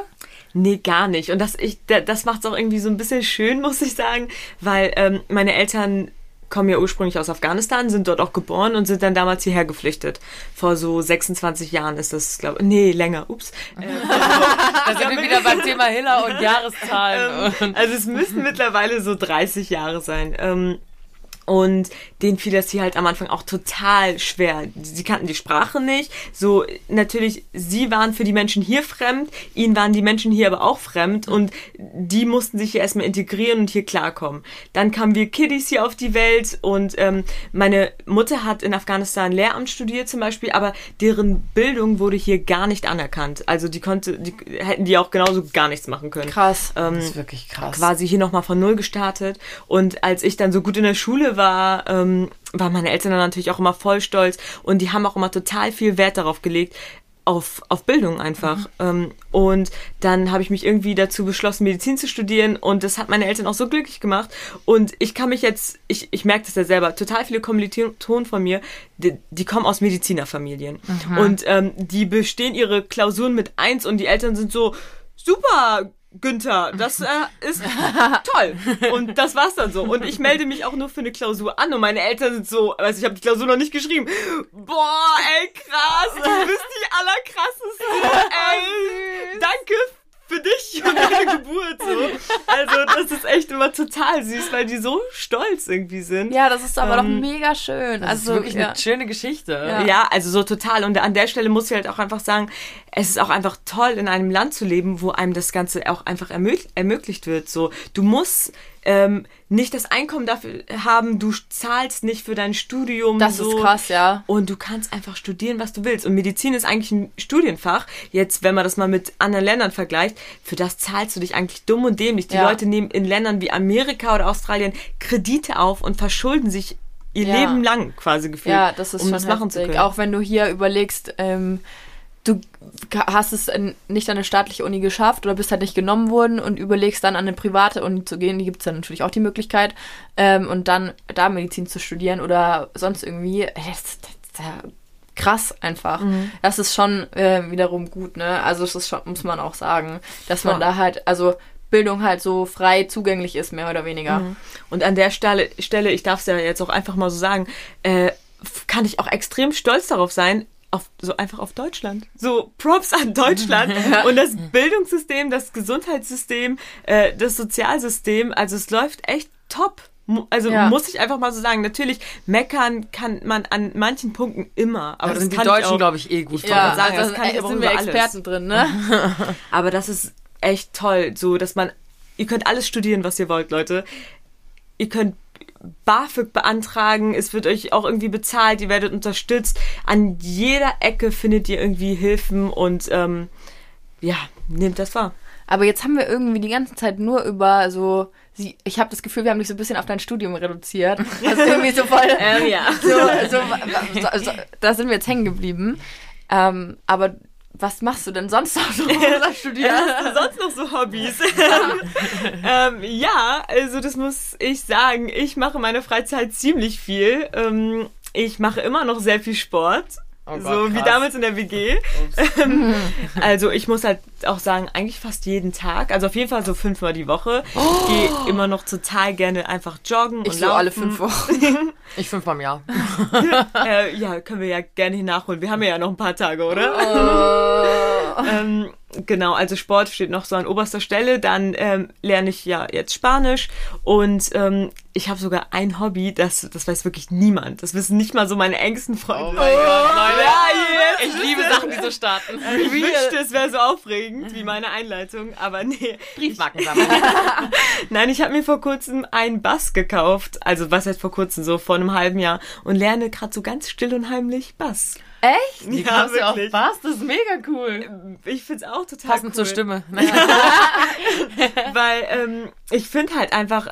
Nee, gar nicht. Und das, das macht es auch irgendwie so ein bisschen schön, muss ich sagen, weil ähm, meine Eltern kommen ja ursprünglich aus Afghanistan, sind dort auch geboren und sind dann damals hierher geflüchtet. Vor so 26 Jahren ist das, glaube ich, nee, länger, ups. Äh, da sind wir wieder beim Thema Hiller und Jahreszahlen. Ähm, also es müssten mittlerweile so 30 Jahre sein. Ähm, und denen fiel das hier halt am Anfang auch total schwer. Sie kannten die Sprache nicht. So, natürlich, sie waren für die Menschen hier fremd, ihnen waren die Menschen hier aber auch fremd und die mussten sich hier erstmal integrieren und hier klarkommen. Dann kamen wir Kiddies hier auf die Welt und ähm, meine Mutter hat in Afghanistan Lehramt studiert zum Beispiel, aber deren Bildung wurde hier gar nicht anerkannt. Also die konnte, die hätten die auch genauso gar nichts machen können. Krass. Ähm, das ist wirklich krass. Quasi hier nochmal von Null gestartet. Und als ich dann so gut in der Schule war, ähm, waren meine Eltern dann natürlich auch immer voll stolz und die haben auch immer total viel Wert darauf gelegt, auf, auf Bildung einfach. Mhm. Ähm, und dann habe ich mich irgendwie dazu beschlossen, Medizin zu studieren und das hat meine Eltern auch so glücklich gemacht. Und ich kann mich jetzt, ich, ich merke das ja selber, total viele Kommilitonen von mir, die, die kommen aus Medizinerfamilien. Mhm. Und ähm, die bestehen ihre Klausuren mit eins und die Eltern sind so, super, Günther, das äh, ist toll. Und das war's dann so. Und ich melde mich auch nur für eine Klausur an und meine Eltern sind so, also ich habe die Klausur noch nicht geschrieben. Boah, ey, krass, du bist die allerkrasseste. Ey, danke für dich und deine Geburt. So. Also das ist echt immer total süß, weil die so stolz irgendwie sind. Ja, das ist aber ähm, doch mega schön. Das also ist wirklich ja. eine schöne Geschichte. Ja. ja. also so total. Und an der Stelle muss ich halt auch einfach sagen, es ist auch einfach toll, in einem Land zu leben, wo einem das Ganze auch einfach ermöglicht wird. So, du musst ähm, nicht das Einkommen dafür haben, du zahlst nicht für dein Studium. Das so, ist krass, ja. Und du kannst einfach studieren, was du willst. Und Medizin ist eigentlich ein Studienfach. Jetzt, wenn man das mal mit anderen Ländern vergleicht, für das zahlst du dich eigentlich dumm und dämlich. Die ja. Leute nehmen in Ländern wie Amerika oder Australien Kredite auf und verschulden sich ihr ja. Leben lang quasi gefühlt, ja, das ist um das machen zu können. Auch wenn du hier überlegst, ähm, du hast es nicht an eine staatliche Uni geschafft oder bist halt nicht genommen worden und überlegst dann an eine private Uni zu gehen, die gibt es dann natürlich auch die Möglichkeit, ähm, und dann da Medizin zu studieren oder sonst irgendwie. Das, das, das, krass einfach. Mhm. Das ist schon äh, wiederum gut, ne? Also das ist schon, muss man auch sagen, dass man ja. da halt, also Bildung halt so frei zugänglich ist, mehr oder weniger. Mhm. Und an der Stelle, Stelle ich darf es ja jetzt auch einfach mal so sagen, äh, kann ich auch extrem stolz darauf sein, auf, so einfach auf Deutschland. So Props an Deutschland und das Bildungssystem, das Gesundheitssystem, äh, das Sozialsystem. Also es läuft echt top. Also ja. muss ich einfach mal so sagen, natürlich meckern kann man an manchen Punkten immer, aber das, das sind die Deutschen, glaube ich, eh gut. Ja, sagen, also das kann ich aber sind wir Experten alles. drin, ne? aber das ist echt toll, so dass man, ihr könnt alles studieren, was ihr wollt, Leute. Ihr könnt BAföG beantragen, es wird euch auch irgendwie bezahlt, ihr werdet unterstützt. An jeder Ecke findet ihr irgendwie Hilfen und ähm, ja, nehmt das wahr. Aber jetzt haben wir irgendwie die ganze Zeit nur über so ich habe das Gefühl, wir haben dich so ein bisschen auf dein Studium reduziert. Also irgendwie so voll. ähm, ja. So, so, so, so, da sind wir jetzt hängen geblieben. Ähm, aber was machst du denn sonst noch so? Was studierst du sonst noch so Hobbys? ähm, ja, also das muss ich sagen. Ich mache in meiner Freizeit ziemlich viel. Ähm, ich mache immer noch sehr viel Sport. Oh Gott, so wie krass. damals in der WG. Ähm, also ich muss halt auch sagen, eigentlich fast jeden Tag. Also auf jeden Fall so fünfmal die Woche. Ich gehe immer noch total gerne einfach joggen Ich und so laufen. alle fünf Wochen. Ich fünfmal im Jahr. äh, ja, können wir ja gerne hier nachholen. Wir haben ja noch ein paar Tage, oder? ähm, genau, also Sport steht noch so an oberster Stelle. Dann ähm, lerne ich ja jetzt Spanisch und ähm, ich habe sogar ein Hobby, das, das weiß wirklich niemand. Das wissen nicht mal so meine engsten Freunde. Oh mein Gott, Leute. Ja, jetzt. Ich liebe Sachen, die so starten. Ich wünschte, es wäre so aufregend wie meine Einleitung, aber nee. Briefmarken sammeln. Nein, ich habe mir vor kurzem einen Bass gekauft. Also was heißt vor kurzem, so vor einem halben Jahr. Und lerne gerade so ganz still und heimlich Bass. Echt? Die kannst du auch Bass, das ist mega cool. Ich find's auch total Passend cool. zur Stimme. Weil ähm, ich finde halt einfach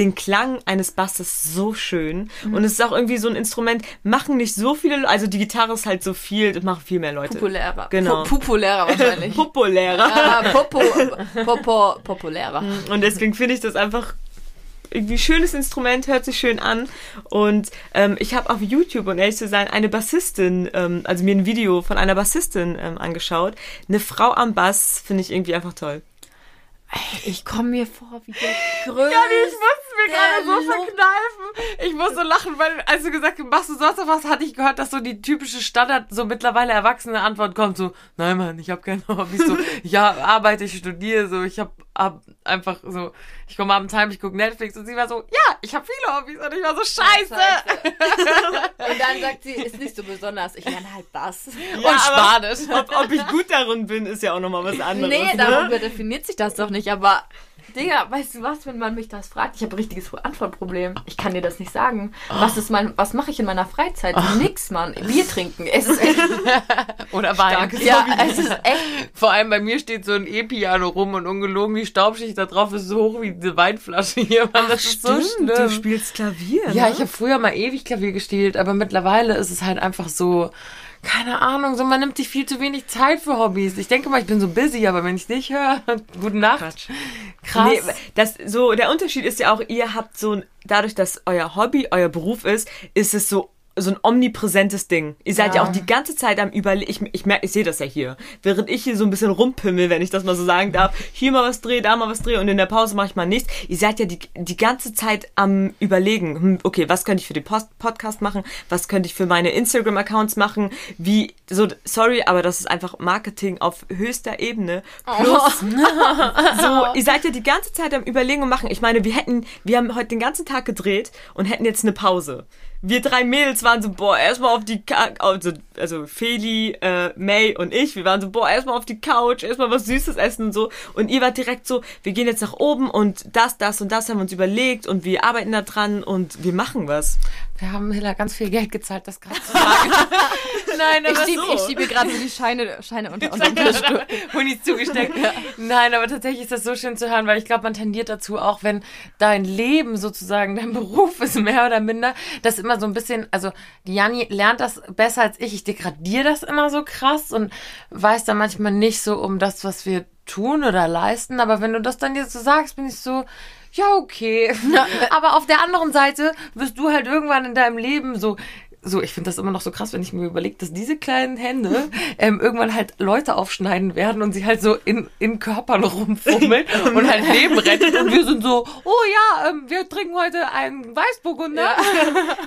den Klang eines Basses so schön. Und es ist auch irgendwie so ein Instrument, machen nicht so viele Leute, also die Gitarre ist halt so viel, das machen viel mehr Leute. Populärer. Genau. Pu Populärer wahrscheinlich. Populärer. Ah, Popo, Popo, populärer. Und deswegen finde ich das einfach irgendwie schönes Instrument, hört sich schön an. Und ähm, ich habe auf YouTube, um ehrlich zu sein, eine Bassistin, ähm, also mir ein Video von einer Bassistin ähm, angeschaut. Eine Frau am Bass finde ich irgendwie einfach toll. Ich komme mir vor wie der größte. ich musste mir gerade so verkneifen. Ich musste lachen, weil als du gesagt hast, machst du sonst noch was, hatte ich gehört, dass so die typische Standard, so mittlerweile erwachsene Antwort kommt, so, nein Mann, ich habe keine Hobbys, so, ja, arbeite, ich studiere, so, ich habe hab einfach so, ich komme abends heim, ich gucke Netflix und sie war so, ja, ich habe viele Hobbys und ich war so, scheiße. Und dann sagt sie, ist nicht so besonders. Ich lerne halt Bass. und Spanisch. Ob, ob ich gut darin bin, ist ja auch nochmal was anderes. Nee, ne? darüber definiert sich das doch nicht, aber Digga, weißt du was, wenn man mich das fragt? Ich habe ein richtiges Antwortproblem. Ich kann dir das nicht sagen. Was ist mein, was mache ich in meiner Freizeit? Nix, Mann. Bier trinken. Es ist echt, Oder Wein. Starkes ja, Hobby. es ist echt. Vor allem bei mir steht so ein E-Piano rum und ungelogen, die Staubschicht da drauf ist so hoch wie diese Weinflasche hier. Mann, das ist so schlimm. du spielst Klavier, Ja, ne? ich habe früher mal ewig Klavier gespielt, aber mittlerweile ist es halt einfach so, keine Ahnung, so man nimmt sich viel zu wenig Zeit für Hobbys. Ich denke mal, ich bin so busy, aber wenn ich nicht höre, gute Nacht. Quatsch. Krass. Nee, das, so, der Unterschied ist ja auch, ihr habt so dadurch, dass euer Hobby euer Beruf ist, ist es so, so ein omnipräsentes Ding. Ihr seid ja, Ja. auch die ganze Zeit am Überlegen. Ich, ich, merk- ich sehe das ja hier. Während ich hier so ein bisschen rumpimmel, wenn ich das mal so sagen darf, hier mal was drehe, da mal was drehe und in der Pause mache ich mal nichts. Ihr seid ja die, die ganze Zeit am Überlegen, hm, okay, was könnte ich für den Post Podcast machen? Was könnte ich für meine Instagram-Accounts machen? Wie, so, sorry, aber das ist einfach Marketing auf höchster Ebene. Plus, so, ihr seid ja die ganze Zeit am Überlegen und machen. Ich meine, wir hätten, wir haben heute den ganzen Tag gedreht und hätten jetzt eine Pause. Wir drei Mädels waren so, boah, erstmal auf die, Ka also, also Feli, äh, May und ich, wir waren so, boah, erstmal auf die Couch, erstmal was Süßes essen und so. Und ihr wart direkt so, wir gehen jetzt nach oben und das, das und das haben wir uns überlegt und wir arbeiten da dran und wir machen was. Wir haben Hilla ganz viel Geld gezahlt, das gerade zu sagen. Nein, Ich aber schiebe so. ich gerade so die Scheine, Scheine unter Tisch. Honig zugesteckt. Nein, aber tatsächlich ist das so schön zu hören, weil ich glaube, man tendiert dazu auch, wenn dein Leben sozusagen, dein Beruf ist mehr oder minder, das immer so ein bisschen, also Jani lernt das besser als ich. Ich degradiere das immer so krass und weiß dann manchmal nicht so um das, was wir tun oder leisten. Aber wenn du das dann jetzt so sagst, bin ich so, ja, okay. Aber auf der anderen Seite wirst du halt irgendwann in deinem Leben so so, ich finde das immer noch so krass, wenn ich mir überlege, dass diese kleinen Hände ähm, irgendwann halt Leute aufschneiden werden und sie halt so in, in Körpern rumfummeln und halt Leben retten. Und wir sind so, oh ja, ähm, wir trinken heute einen Weißburgunder.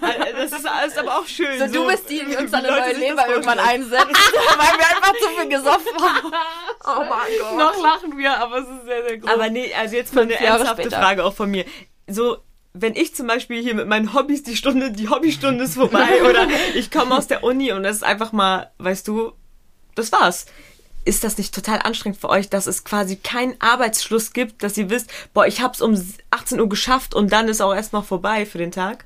Äh, Das ist alles aber auch schön. So, du bist die, die uns dann neue Leber irgendwann einsetzt, weil wir einfach zu viel gesoffen haben. Oh mein Gott. Noch lachen wir, aber es ist sehr, sehr groß. Aber nee, also jetzt mal eine ernsthafte. Frage auch von mir. So, wenn ich zum Beispiel hier mit meinen Hobbys die Stunde, die Hobbystunde ist vorbei oder ich komme aus der Uni und das ist einfach mal, weißt du, das war's. Ist das nicht total anstrengend für euch, dass es quasi keinen Arbeitsschluss gibt, dass ihr wisst, boah, ich hab's um 18 Uhr geschafft und dann ist auch erstmal vorbei für den Tag?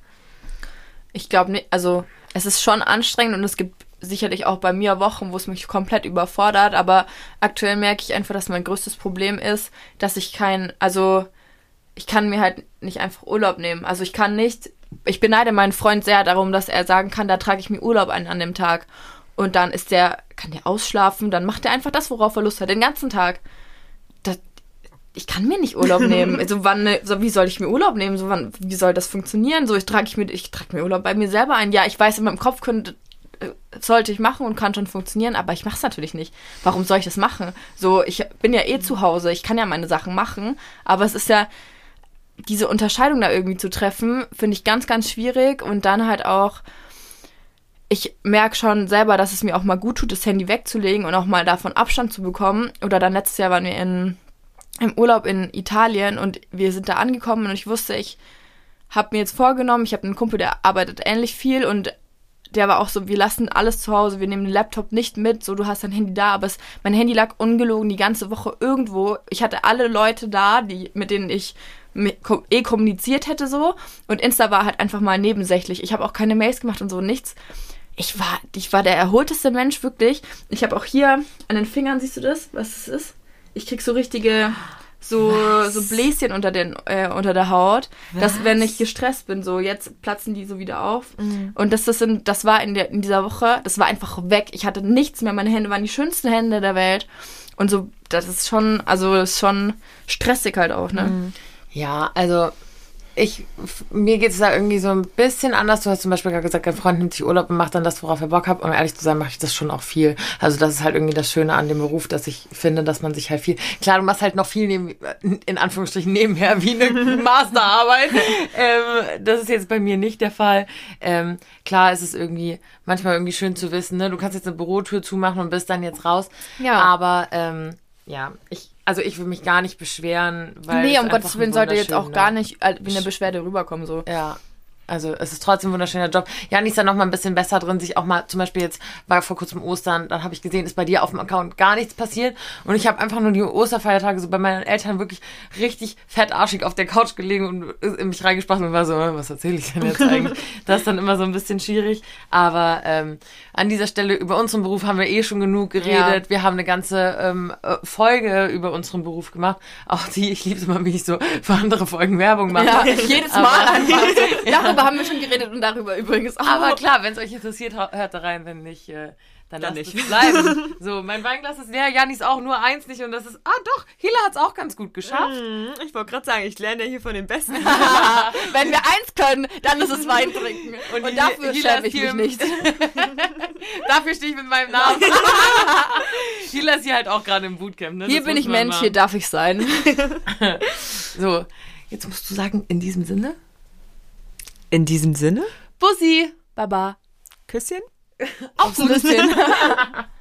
Ich glaube nicht, also es ist schon anstrengend und es gibt sicherlich auch bei mir Wochen, wo es mich komplett überfordert, aber aktuell merke ich einfach, dass mein größtes Problem ist, dass ich kein, also ich kann mir halt nicht einfach Urlaub nehmen. Also ich kann nicht, ich beneide meinen Freund sehr darum, dass er sagen kann, da trage ich mir Urlaub ein an dem Tag. und dann ist der, kann der ausschlafen, dann macht er einfach das, worauf er Lust hat, den ganzen Tag. Das, ich kann mir nicht Urlaub nehmen. Also wann, so, wie soll ich mir Urlaub nehmen? So wann, wie soll das funktionieren? So ich trage ich mir, ich trage mir Urlaub bei mir selber ein. Ja, ich weiß in meinem Kopf könnte, äh, sollte ich machen und kann schon funktionieren, aber ich mache es natürlich nicht. Warum soll ich das machen? So, ich bin ja eh zu Hause, ich kann ja meine Sachen machen, aber es ist ja diese Unterscheidung da irgendwie zu treffen, finde ich ganz, ganz schwierig und dann halt auch ich merke schon selber, dass es mir auch mal gut tut, das Handy wegzulegen und auch mal davon Abstand zu bekommen. Oder dann letztes Jahr waren wir in, im Urlaub in Italien und wir sind da angekommen und ich wusste, ich habe mir jetzt vorgenommen, ich habe einen Kumpel, der arbeitet ähnlich viel und der war auch so, wir lassen alles zu Hause, wir nehmen den Laptop nicht mit, so du hast dein Handy da, aber es, mein Handy lag ungelogen die ganze Woche irgendwo. Ich hatte alle Leute da, die mit denen ich eh kommuniziert hätte so und Insta war halt einfach mal nebensächlich. Ich habe auch keine Mails gemacht und so nichts ich war, ich war der erholteste Mensch, wirklich. Ich habe auch hier an den Fingern, siehst du das, was es ist? Ich krieg so richtige, so, so Bläschen unter, den, äh, unter der Haut. Was? Dass, wenn ich gestresst bin, so jetzt platzen die so wieder auf. Mhm. Und das, das, sind, das war in, der, in dieser Woche, das war einfach weg. Ich hatte nichts mehr. Meine Hände waren die schönsten Hände der Welt. Und so, das ist schon, also das ist schon stressig halt auch, ne? Mhm. Ja, also ich, mir geht es da irgendwie so ein bisschen anders. Du hast zum Beispiel gerade gesagt, ein Freund nimmt sich Urlaub und macht dann das, worauf er Bock hat. Um ehrlich zu sein, mache ich das schon auch viel. Also das ist halt irgendwie das Schöne an dem Beruf, dass ich finde, dass man sich halt viel, klar, du machst halt noch viel neben, in Anführungsstrichen nebenher wie eine Masterarbeit. ähm, das ist jetzt bei mir nicht der Fall. Ähm, klar ist es irgendwie manchmal irgendwie schön zu wissen, ne? Du kannst jetzt eine Bürotür zumachen und bist dann jetzt raus. Ja. Aber ähm, ja, ich also ich will mich gar nicht beschweren, weil. Nee, um Gottes Willen sollte jetzt auch gar nicht äh, wie eine Beschwerde rüberkommen, so. Ja. Also es ist trotzdem ein wunderschöner Job. Janis ist da noch mal ein bisschen besser drin, sich auch mal, zum Beispiel jetzt war vor kurzem Ostern, dann habe ich gesehen, ist bei dir auf dem Account gar nichts passiert. Und ich habe einfach nur die Osterfeiertage so bei meinen Eltern wirklich richtig fettarschig auf der Couch gelegen und in mich reingesprochen und war so, was erzähle ich denn jetzt eigentlich? das ist dann immer so ein bisschen schwierig. Aber ähm, an dieser Stelle über unseren Beruf haben wir eh schon genug geredet. Ja. Wir haben eine ganze ähm, äh, Folge über unseren Beruf gemacht. Auch die, ich liebe es immer, wie ich so für andere Folgen Werbung mache. Ja, jedes Mal einfach. ja darüber haben wir schon geredet und darüber übrigens auch. Aber klar, wenn es euch interessiert, hört da rein, wenn nicht. Äh, dann, dann lasst nicht. es bleiben. So, mein Weinglas ist leer, Janis auch nur eins nicht und das ist, ah doch, Hila hat es auch ganz gut geschafft. Mm, ich wollte gerade sagen, ich lerne ja hier von den Besten. Wenn wir eins können, dann ist es Wein trinken. Und, und dafür schäme ich mich nicht. dafür stehe ich mit meinem Namen. Hila ist hier halt auch gerade im Bootcamp. Ne? Hier das bin ich Mensch, machen. hier darf ich sein. so, jetzt musst du sagen, in diesem Sinne. In diesem Sinne? Bussi, Baba. Küsschen? Auch so ein bisschen.